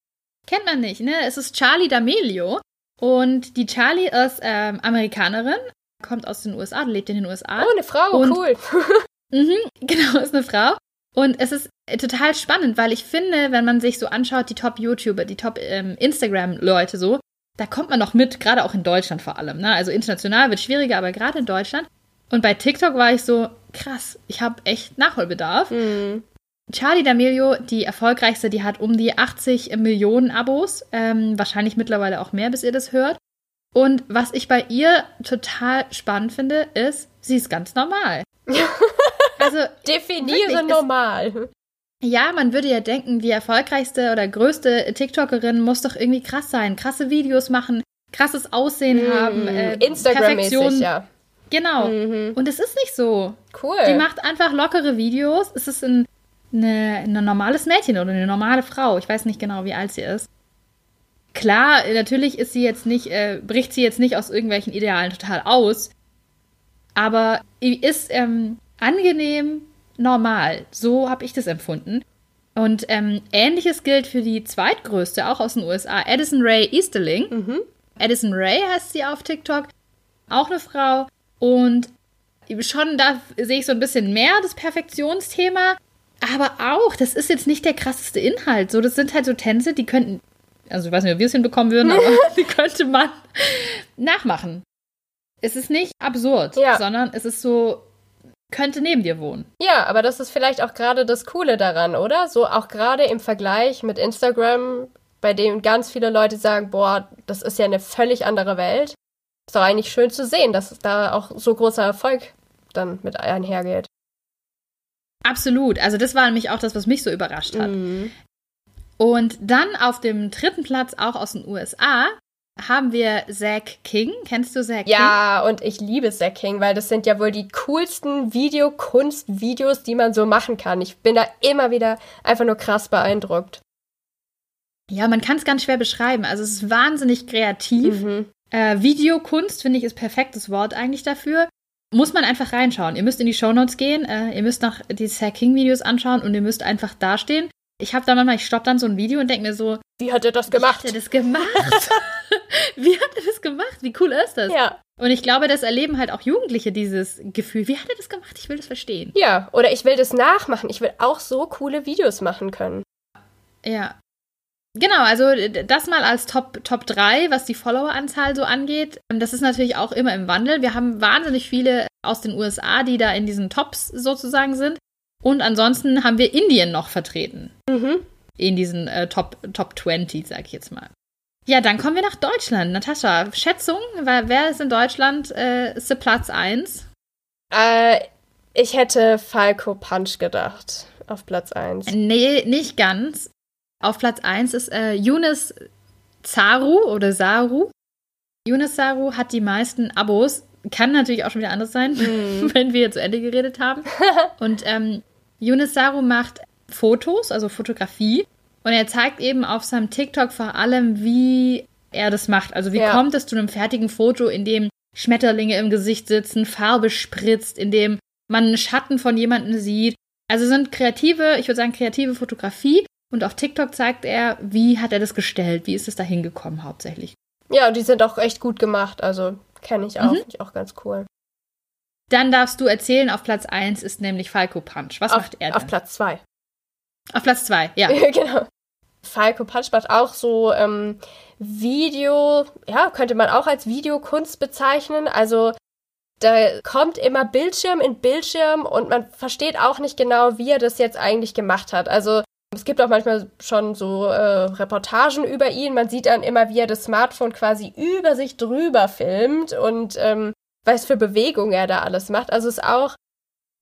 Kennt man nicht, ne? Es ist Charlie D'Amelio und die Charlie ist ähm, Amerikanerin, kommt aus den USA, lebt in den USA. Oh, eine Frau, und, cool. [LAUGHS] mhm, [LAUGHS] genau, ist eine Frau. Und es ist total spannend, weil ich finde, wenn man sich so anschaut, die Top-YouTuber, die Top-Instagram-Leute ähm, so, da kommt man noch mit, gerade auch in Deutschland vor allem. Ne? Also international wird schwieriger, aber gerade in Deutschland. Und bei TikTok war ich so, krass, ich habe echt Nachholbedarf. Mhm. Charlie D'Amelio, die erfolgreichste, die hat um die 80 Millionen Abos. Ähm, wahrscheinlich mittlerweile auch mehr, bis ihr das hört. Und was ich bei ihr total spannend finde, ist, sie ist ganz normal. [LAUGHS] also definiere wirklich, normal. Es, ja, man würde ja denken, die erfolgreichste oder größte TikTokerin muss doch irgendwie krass sein, krasse Videos machen, krasses Aussehen mm, haben, äh, Instagram-mäßig, ja. Genau. Mhm. Und es ist nicht so. Cool. Die macht einfach lockere Videos. Es ist ein, eine, ein normales Mädchen oder eine normale Frau. Ich weiß nicht genau, wie alt sie ist. Klar, natürlich ist sie jetzt nicht, äh, bricht sie jetzt nicht aus irgendwelchen Idealen total aus, aber ist ähm, angenehm normal. So habe ich das empfunden. Und ähm, ähnliches gilt für die zweitgrößte, auch aus den USA, Addison Ray Easterling. Mhm. Addison Ray heißt sie auf TikTok. Auch eine Frau. Und schon da sehe ich so ein bisschen mehr das Perfektionsthema. Aber auch, das ist jetzt nicht der krasseste Inhalt. So, das sind halt so Tänze, die könnten, also ich weiß nicht, ob wir es hinbekommen würden, [LAUGHS] aber die könnte man nachmachen. Es ist nicht absurd, ja. sondern es ist so, könnte neben dir wohnen. Ja, aber das ist vielleicht auch gerade das Coole daran, oder? So auch gerade im Vergleich mit Instagram, bei dem ganz viele Leute sagen, boah, das ist ja eine völlig andere Welt. Ist doch eigentlich schön zu sehen, dass da auch so großer Erfolg dann mit einhergeht. Absolut. Also das war nämlich auch das, was mich so überrascht hat. Mhm. Und dann auf dem dritten Platz, auch aus den USA, haben wir Zack King. Kennst du Zack King? Ja, und ich liebe Zack King, weil das sind ja wohl die coolsten Videokunst-Videos, die man so machen kann. Ich bin da immer wieder einfach nur krass beeindruckt. Ja, man kann es ganz schwer beschreiben. Also es ist wahnsinnig kreativ. Mhm. Äh, Videokunst, finde ich, ist perfektes Wort eigentlich dafür. Muss man einfach reinschauen. Ihr müsst in die Shownotes gehen, äh, ihr müsst noch die Zack King-Videos anschauen und ihr müsst einfach dastehen. Ich habe da manchmal, ich stoppe dann so ein Video und denke mir so, wie hat er das gemacht? Wie hat er das gemacht? wie hat er das gemacht? Wie cool ist das? Ja. Und ich glaube, das erleben halt auch Jugendliche dieses Gefühl. Wie hat er das gemacht? Ich will das verstehen. Ja, oder ich will das nachmachen. Ich will auch so coole Videos machen können. Ja. Genau, also das mal als Top, Top 3, was die Followeranzahl so angeht. Das ist natürlich auch immer im Wandel. Wir haben wahnsinnig viele aus den USA, die da in diesen Tops sozusagen sind. Und ansonsten haben wir Indien noch vertreten. Mhm. In diesen äh, Top, Top 20, sag ich jetzt mal. Ja, dann kommen wir nach Deutschland. Natascha, Schätzung, wer ist in Deutschland äh, ist der Platz 1? Äh, ich hätte Falco Punch gedacht. Auf Platz 1. Nee, nicht ganz. Auf Platz 1 ist äh, Yunus Zaru oder Saru. Yunus Saru hat die meisten Abos. Kann natürlich auch schon wieder anders sein, mm. [LAUGHS] wenn wir zu Ende geredet haben. [LAUGHS] Und ähm, Yunus Saru macht Fotos, also Fotografie. Und er zeigt eben auf seinem TikTok vor allem, wie er das macht. Also wie ja. kommt es zu einem fertigen Foto, in dem Schmetterlinge im Gesicht sitzen, Farbe spritzt, in dem man einen Schatten von jemandem sieht. Also sind kreative, ich würde sagen, kreative Fotografie. Und auf TikTok zeigt er, wie hat er das gestellt, wie ist es da hingekommen hauptsächlich. Ja, und die sind auch echt gut gemacht. Also kenne ich auch, mhm. finde ich auch ganz cool. Dann darfst du erzählen, auf Platz 1 ist nämlich Falco Punch. Was auf, macht er denn? Auf Platz 2. Auf Platz 2, ja. [LAUGHS] genau. Falco Punch macht auch so ähm, Video, ja, könnte man auch als Videokunst bezeichnen. Also da kommt immer Bildschirm in Bildschirm und man versteht auch nicht genau, wie er das jetzt eigentlich gemacht hat. Also es gibt auch manchmal schon so äh, Reportagen über ihn. Man sieht dann immer, wie er das Smartphone quasi über sich drüber filmt und ähm, was für Bewegungen er da alles macht. Also es ist auch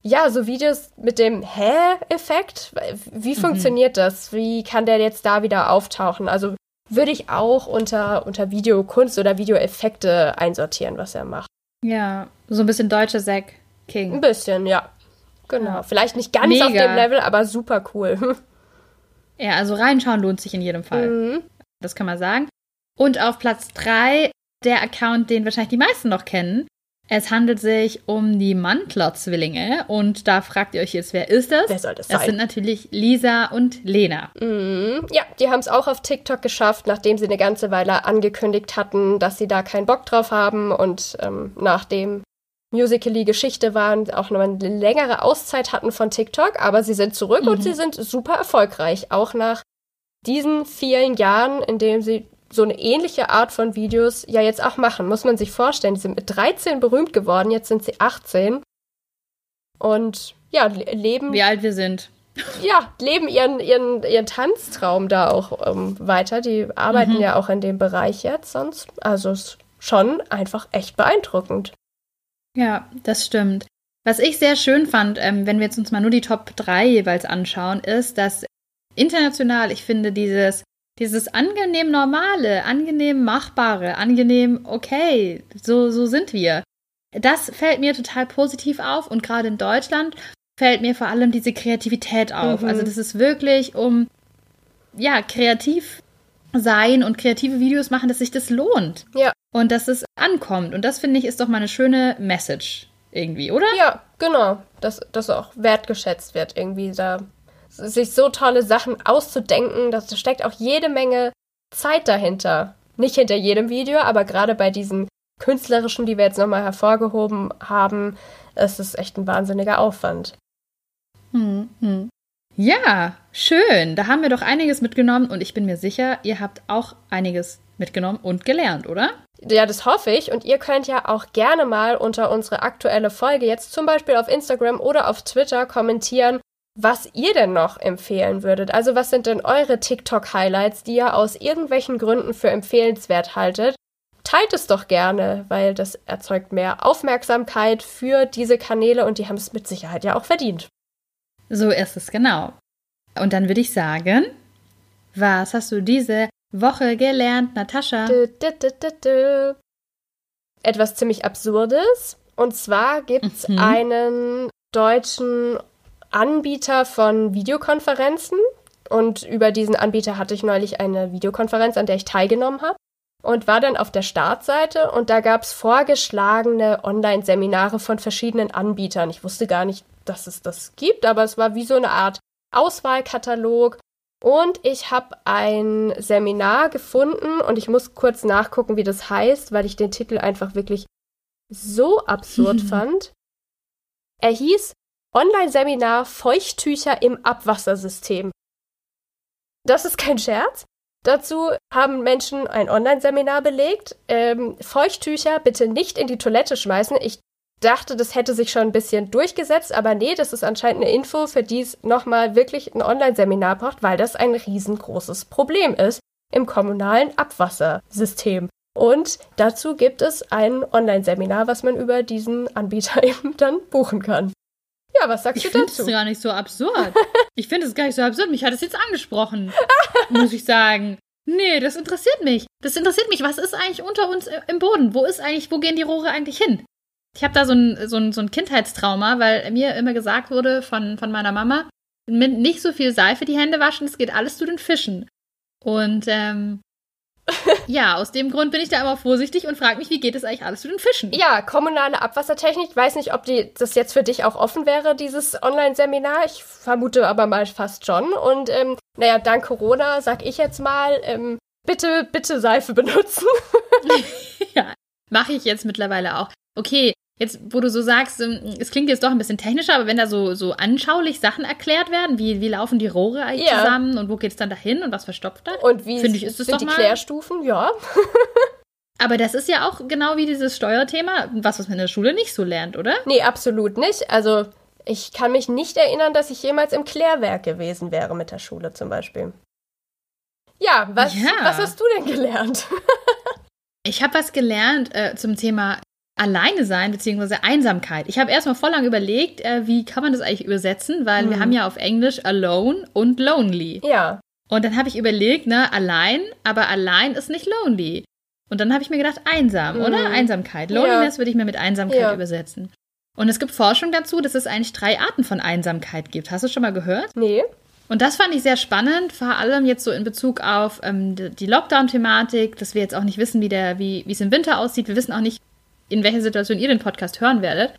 ja, so Videos mit dem Hä-Effekt. Wie mhm. funktioniert das? Wie kann der jetzt da wieder auftauchen? Also würde ich auch unter, unter Videokunst oder Videoeffekte einsortieren, was er macht. Ja, so ein bisschen deutsche Zack King. Ein bisschen, ja. Genau. Ja. Vielleicht nicht ganz Mega. auf dem Level, aber super cool. [LAUGHS] Ja, also reinschauen lohnt sich in jedem Fall. Mhm. Das kann man sagen. Und auf Platz 3 der Account, den wahrscheinlich die meisten noch kennen, es handelt sich um die Mantler-Zwillinge und da fragt ihr euch jetzt, wer ist das? Wer soll das sein? Das sind natürlich Lisa und Lena. Mhm. Ja, die haben es auch auf TikTok geschafft, nachdem sie eine ganze Weile angekündigt hatten, dass sie da keinen Bock drauf haben und ähm, nachdem Musical.ly Geschichte waren, auch noch eine längere Auszeit hatten von TikTok, aber sie sind zurück mhm. und sie sind super erfolgreich, auch nach diesen vielen Jahren, in denen sie so eine ähnliche Art von Videos ja jetzt auch machen. Muss man sich vorstellen. Die sind mit 13 berühmt geworden, jetzt sind sie 18. Und ja, leben. Wie alt wir sind. Ja, leben ihren, ihren, ihren Tanztraum da auch ähm, weiter. Die arbeiten mhm. ja auch in dem Bereich jetzt sonst. Also ist schon einfach echt beeindruckend. Ja, das stimmt. Was ich sehr schön fand, ähm, wenn wir jetzt uns mal nur die Top 3 jeweils anschauen, ist, dass international, ich finde, dieses, dieses angenehm normale, angenehm machbare, angenehm okay, so, so sind wir. Das fällt mir total positiv auf und gerade in Deutschland fällt mir vor allem diese Kreativität auf. Mhm. Also das ist wirklich um ja kreativ sein und kreative Videos machen, dass sich das lohnt. Ja. Und dass es ankommt. Und das finde ich ist doch mal eine schöne Message irgendwie, oder? Ja, genau. Dass das auch wertgeschätzt wird, irgendwie da sich so tolle Sachen auszudenken, dass da steckt auch jede Menge Zeit dahinter. Nicht hinter jedem Video, aber gerade bei diesen künstlerischen, die wir jetzt nochmal hervorgehoben haben, ist es echt ein wahnsinniger Aufwand. Hm, hm. Ja, schön. Da haben wir doch einiges mitgenommen und ich bin mir sicher, ihr habt auch einiges mitgenommen und gelernt, oder? Ja, das hoffe ich. Und ihr könnt ja auch gerne mal unter unsere aktuelle Folge jetzt zum Beispiel auf Instagram oder auf Twitter kommentieren, was ihr denn noch empfehlen würdet. Also was sind denn eure TikTok-Highlights, die ihr aus irgendwelchen Gründen für empfehlenswert haltet? Teilt es doch gerne, weil das erzeugt mehr Aufmerksamkeit für diese Kanäle und die haben es mit Sicherheit ja auch verdient. So ist es genau. Und dann würde ich sagen, was hast du diese Woche gelernt, Natascha? Dö, dö, dö, Etwas ziemlich Absurdes. Und zwar gibt es mhm. einen deutschen Anbieter von Videokonferenzen. Und über diesen Anbieter hatte ich neulich eine Videokonferenz, an der ich teilgenommen habe. Und war dann auf der Startseite und da gab es vorgeschlagene Online-Seminare von verschiedenen Anbietern. Ich wusste gar nicht, dass es das gibt, aber es war wie so eine Art Auswahlkatalog. Und ich habe ein Seminar gefunden und ich muss kurz nachgucken, wie das heißt, weil ich den Titel einfach wirklich so absurd [LAUGHS] fand. Er hieß Online-Seminar Feuchttücher im Abwassersystem. Das ist kein Scherz. Dazu haben Menschen ein Online-Seminar belegt. Ähm, Feuchttücher bitte nicht in die Toilette schmeißen. Ich dachte, das hätte sich schon ein bisschen durchgesetzt, aber nee, das ist anscheinend eine Info, für die es nochmal wirklich ein Online-Seminar braucht, weil das ein riesengroßes Problem ist im kommunalen Abwassersystem. Und dazu gibt es ein Online-Seminar, was man über diesen Anbieter [LAUGHS] eben dann buchen kann. Ja, was sagst ich du dazu? Ich finde es gar nicht so absurd. [LAUGHS] ich finde es gar nicht so absurd. Mich hat es jetzt angesprochen, [LAUGHS] muss ich sagen. Nee, das interessiert mich. Das interessiert mich. Was ist eigentlich unter uns im Boden? Wo ist eigentlich, wo gehen die Rohre eigentlich hin? Ich habe da so ein, so, ein, so ein Kindheitstrauma, weil mir immer gesagt wurde von, von meiner Mama, mit nicht so viel Seife die Hände waschen, es geht alles zu den Fischen. Und ähm, [LAUGHS] ja, aus dem Grund bin ich da immer vorsichtig und frage mich, wie geht es eigentlich alles zu den Fischen? Ja, kommunale Abwassertechnik. Ich weiß nicht, ob die, das jetzt für dich auch offen wäre, dieses Online-Seminar. Ich vermute aber mal fast schon. Und ähm, naja, dank Corona sag ich jetzt mal, ähm, bitte, bitte Seife benutzen. [LAUGHS] ja, mache ich jetzt mittlerweile auch. Okay, Jetzt, wo du so sagst, ähm, es klingt jetzt doch ein bisschen technischer, aber wenn da so, so anschaulich Sachen erklärt werden, wie, wie laufen die Rohre eigentlich ja. zusammen und wo geht es dann dahin und was verstopft da? Und wie Finde ich, ist sind die mal... Klärstufen? Ja. [LAUGHS] aber das ist ja auch genau wie dieses Steuerthema, was, was man in der Schule nicht so lernt, oder? Nee, absolut nicht. Also ich kann mich nicht erinnern, dass ich jemals im Klärwerk gewesen wäre mit der Schule zum Beispiel. Ja, was, ja. was hast du denn gelernt? [LAUGHS] ich habe was gelernt äh, zum Thema Alleine sein bzw. Einsamkeit. Ich habe erstmal voll lang überlegt, äh, wie kann man das eigentlich übersetzen, weil hm. wir haben ja auf Englisch alone und lonely. Ja. Und dann habe ich überlegt, ne, allein, aber allein ist nicht lonely. Und dann habe ich mir gedacht, einsam, hm. oder? Einsamkeit. Loneliness ja. würde ich mir mit Einsamkeit ja. übersetzen. Und es gibt Forschung dazu, dass es eigentlich drei Arten von Einsamkeit gibt. Hast du schon mal gehört? Nee. Und das fand ich sehr spannend, vor allem jetzt so in Bezug auf ähm, die Lockdown-Thematik, dass wir jetzt auch nicht wissen, wie, der, wie es im Winter aussieht. Wir wissen auch nicht, in welcher Situation ihr den Podcast hören werdet.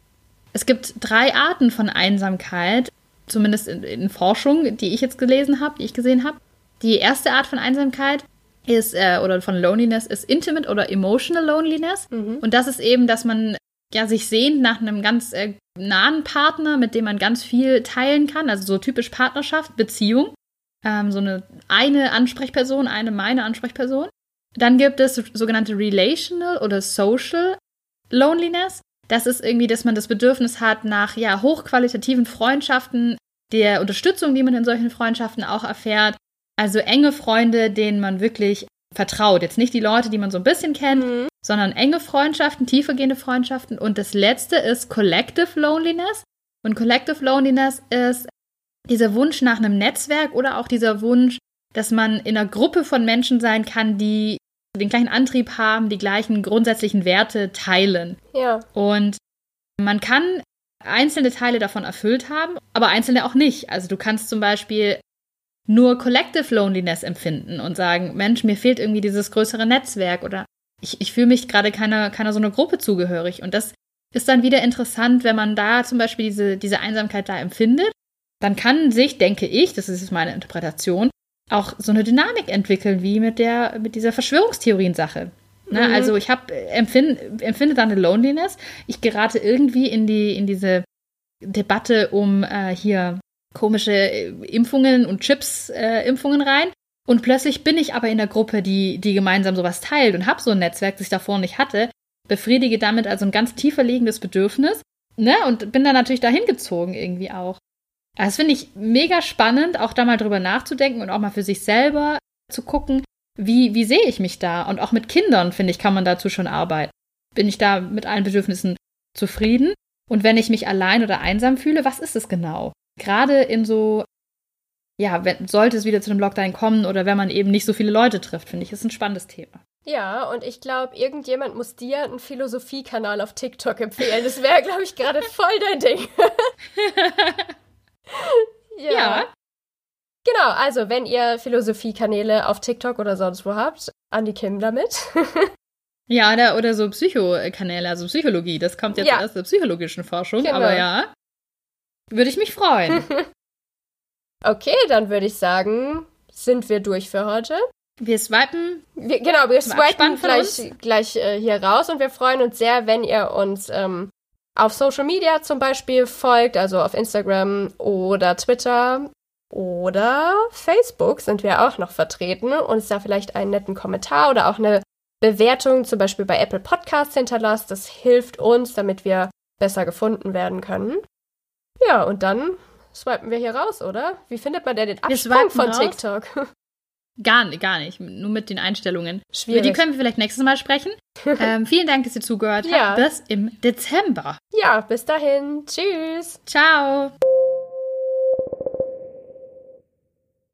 Es gibt drei Arten von Einsamkeit, zumindest in, in Forschung, die ich jetzt gelesen habe, die ich gesehen habe. Die erste Art von Einsamkeit ist, äh, oder von Loneliness, ist Intimate oder Emotional Loneliness. Mhm. Und das ist eben, dass man ja sich sehnt nach einem ganz äh, nahen Partner, mit dem man ganz viel teilen kann. Also so typisch Partnerschaft, Beziehung. Ähm, so eine, eine Ansprechperson, eine meine Ansprechperson. Dann gibt es sogenannte Relational oder Social Loneliness. Das ist irgendwie, dass man das Bedürfnis hat nach ja, hochqualitativen Freundschaften, der Unterstützung, die man in solchen Freundschaften auch erfährt. Also enge Freunde, denen man wirklich vertraut. Jetzt nicht die Leute, die man so ein bisschen kennt, mhm. sondern enge Freundschaften, tiefergehende Freundschaften. Und das letzte ist Collective Loneliness. Und Collective Loneliness ist dieser Wunsch nach einem Netzwerk oder auch dieser Wunsch, dass man in einer Gruppe von Menschen sein kann, die den gleichen Antrieb haben, die gleichen grundsätzlichen Werte teilen. Ja. Und man kann einzelne Teile davon erfüllt haben, aber einzelne auch nicht. Also du kannst zum Beispiel nur Collective Loneliness empfinden und sagen, Mensch, mir fehlt irgendwie dieses größere Netzwerk oder ich, ich fühle mich gerade keiner, keiner so einer Gruppe zugehörig. Und das ist dann wieder interessant, wenn man da zum Beispiel diese, diese Einsamkeit da empfindet. Dann kann sich, denke ich, das ist meine Interpretation, auch so eine Dynamik entwickeln, wie mit der, mit dieser Verschwörungstheorien-Sache. Ne? Mhm. Also ich habe empfind, empfinde da eine Loneliness. Ich gerate irgendwie in die, in diese Debatte um äh, hier komische äh, Impfungen und Chips-Impfungen äh, rein. Und plötzlich bin ich aber in der Gruppe, die, die gemeinsam sowas teilt und habe so ein Netzwerk, das ich davor nicht hatte, befriedige damit also ein ganz tiefer liegendes Bedürfnis, ne? Und bin dann natürlich dahin gezogen irgendwie auch. Das finde ich mega spannend, auch da mal drüber nachzudenken und auch mal für sich selber zu gucken, wie, wie sehe ich mich da? Und auch mit Kindern, finde ich, kann man dazu schon arbeiten. Bin ich da mit allen Bedürfnissen zufrieden? Und wenn ich mich allein oder einsam fühle, was ist es genau? gerade in so, ja, wenn, sollte es wieder zu einem Lockdown kommen oder wenn man eben nicht so viele Leute trifft, finde ich, ist ein spannendes Thema. Ja, und ich glaube, irgendjemand muss dir einen Philosophiekanal auf TikTok empfehlen. Das wäre, glaube ich, gerade voll dein Ding. [LAUGHS] [LAUGHS] ja. ja. Genau, also wenn ihr Philosophiekanäle auf TikTok oder sonst wo habt, an die Kim damit. [LAUGHS] ja, oder, oder so Psychokanäle, also Psychologie. Das kommt jetzt ja. aus der psychologischen Forschung, genau. aber ja. Würde ich mich freuen. [LAUGHS] okay, dann würde ich sagen, sind wir durch für heute. Wir swipen. Wir, genau, wir swipen gleich, gleich äh, hier raus und wir freuen uns sehr, wenn ihr uns ähm, auf Social Media zum Beispiel folgt, also auf Instagram oder Twitter oder Facebook sind wir auch noch vertreten. Uns da vielleicht einen netten Kommentar oder auch eine Bewertung zum Beispiel bei Apple Podcasts hinterlasst. Das hilft uns, damit wir besser gefunden werden können. Ja, und dann swipen wir hier raus, oder? Wie findet man denn den Absprung von raus? TikTok? [LAUGHS] Gar, gar nicht, nur mit den Einstellungen. Schwierig. Über die können wir vielleicht nächstes Mal sprechen. [LAUGHS] ähm, vielen Dank, dass ihr zugehört ja. habt. Bis im Dezember. Ja, bis dahin. Tschüss. Ciao.